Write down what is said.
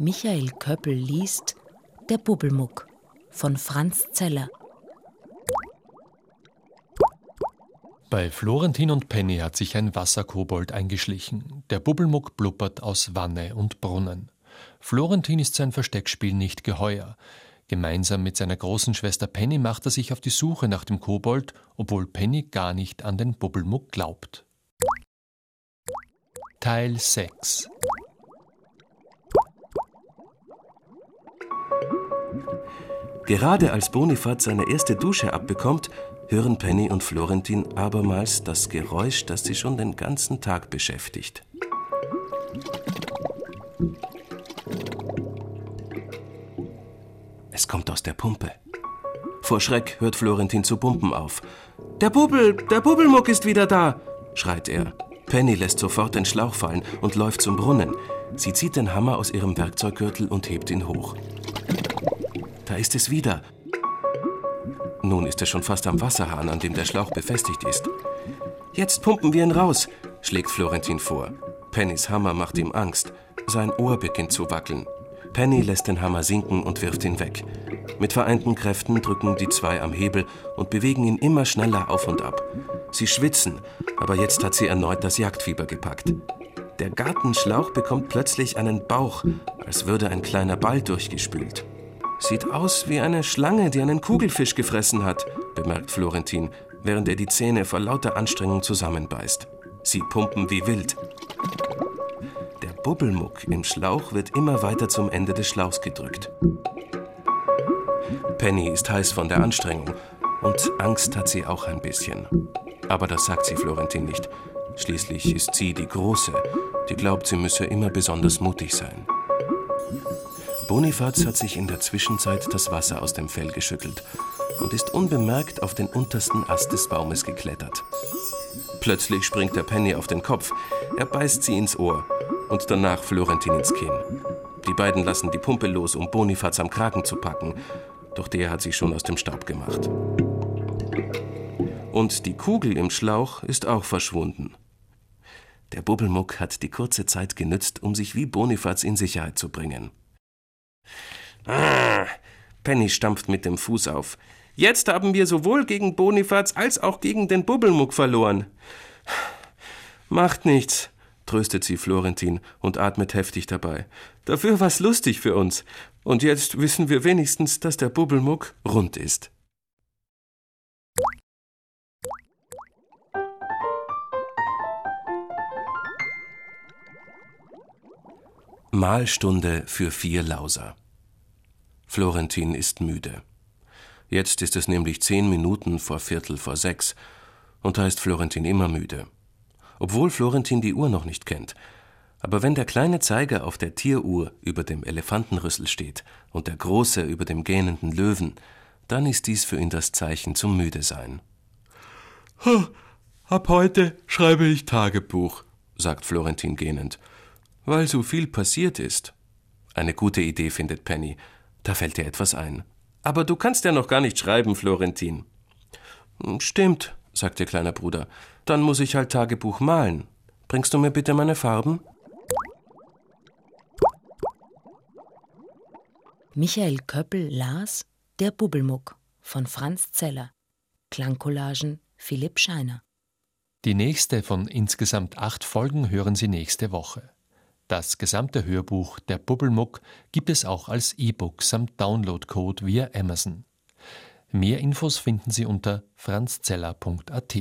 Michael Köppel liest Der Bubbelmuck von Franz Zeller. Bei Florentin und Penny hat sich ein Wasserkobold eingeschlichen. Der Bubbelmuck blubbert aus Wanne und Brunnen. Florentin ist sein Versteckspiel nicht geheuer. Gemeinsam mit seiner großen Schwester Penny macht er sich auf die Suche nach dem Kobold, obwohl Penny gar nicht an den Bubbelmuck glaubt. Teil 6 Gerade als Bonifat seine erste Dusche abbekommt, hören Penny und Florentin abermals das Geräusch, das sie schon den ganzen Tag beschäftigt. Es kommt aus der Pumpe. Vor Schreck hört Florentin zu pumpen auf. Der Bubbel, der Bubbelmuck ist wieder da, schreit er. Penny lässt sofort den Schlauch fallen und läuft zum Brunnen. Sie zieht den Hammer aus ihrem Werkzeuggürtel und hebt ihn hoch. Da ist es wieder. Nun ist es schon fast am Wasserhahn, an dem der Schlauch befestigt ist. Jetzt pumpen wir ihn raus, schlägt Florentin vor. Pennys Hammer macht ihm Angst. Sein Ohr beginnt zu wackeln. Penny lässt den Hammer sinken und wirft ihn weg. Mit vereinten Kräften drücken die zwei am Hebel und bewegen ihn immer schneller auf und ab. Sie schwitzen, aber jetzt hat sie erneut das Jagdfieber gepackt. Der Gartenschlauch bekommt plötzlich einen Bauch, als würde ein kleiner Ball durchgespült. Sieht aus wie eine Schlange, die einen Kugelfisch gefressen hat, bemerkt Florentin, während er die Zähne vor lauter Anstrengung zusammenbeißt. Sie pumpen wie wild. Der Bubbelmuck im Schlauch wird immer weiter zum Ende des Schlauchs gedrückt. Penny ist heiß von der Anstrengung und Angst hat sie auch ein bisschen. Aber das sagt sie Florentin nicht. Schließlich ist sie die Große, die glaubt, sie müsse immer besonders mutig sein. Bonifaz hat sich in der Zwischenzeit das Wasser aus dem Fell geschüttelt und ist unbemerkt auf den untersten Ast des Baumes geklettert. Plötzlich springt der Penny auf den Kopf, er beißt sie ins Ohr und danach Florentin ins Kinn. Die beiden lassen die Pumpe los, um Bonifaz am Kragen zu packen, doch der hat sich schon aus dem Staub gemacht. Und die Kugel im Schlauch ist auch verschwunden. Der Bubbelmuck hat die kurze Zeit genützt, um sich wie Bonifaz in Sicherheit zu bringen. Ah, Penny stampft mit dem Fuß auf. Jetzt haben wir sowohl gegen Bonifaz als auch gegen den Bubbelmuck verloren. Macht nichts, tröstet sie Florentin und atmet heftig dabei. Dafür war's lustig für uns. Und jetzt wissen wir wenigstens, dass der Bubbelmuck rund ist. Mahlstunde für vier Lauser. Florentin ist müde. Jetzt ist es nämlich zehn Minuten vor Viertel vor sechs, und da ist Florentin immer müde. Obwohl Florentin die Uhr noch nicht kennt. Aber wenn der kleine Zeiger auf der Tieruhr über dem Elefantenrüssel steht und der große über dem gähnenden Löwen, dann ist dies für ihn das Zeichen zum Müdesein. Ab heute schreibe ich Tagebuch, sagt Florentin gähnend, weil so viel passiert ist. Eine gute Idee findet Penny, da fällt dir etwas ein. Aber du kannst ja noch gar nicht schreiben, Florentin. Hm, stimmt, sagt ihr kleiner Bruder. Dann muss ich halt Tagebuch malen. Bringst du mir bitte meine Farben? Michael Köppel las Der Bubbelmuck von Franz Zeller. Klangcollagen Philipp Scheiner. Die nächste von insgesamt acht Folgen hören Sie nächste Woche. Das gesamte Hörbuch Der Bubbelmuck gibt es auch als E-Book samt Downloadcode via Amazon. Mehr Infos finden Sie unter franzzeller.at.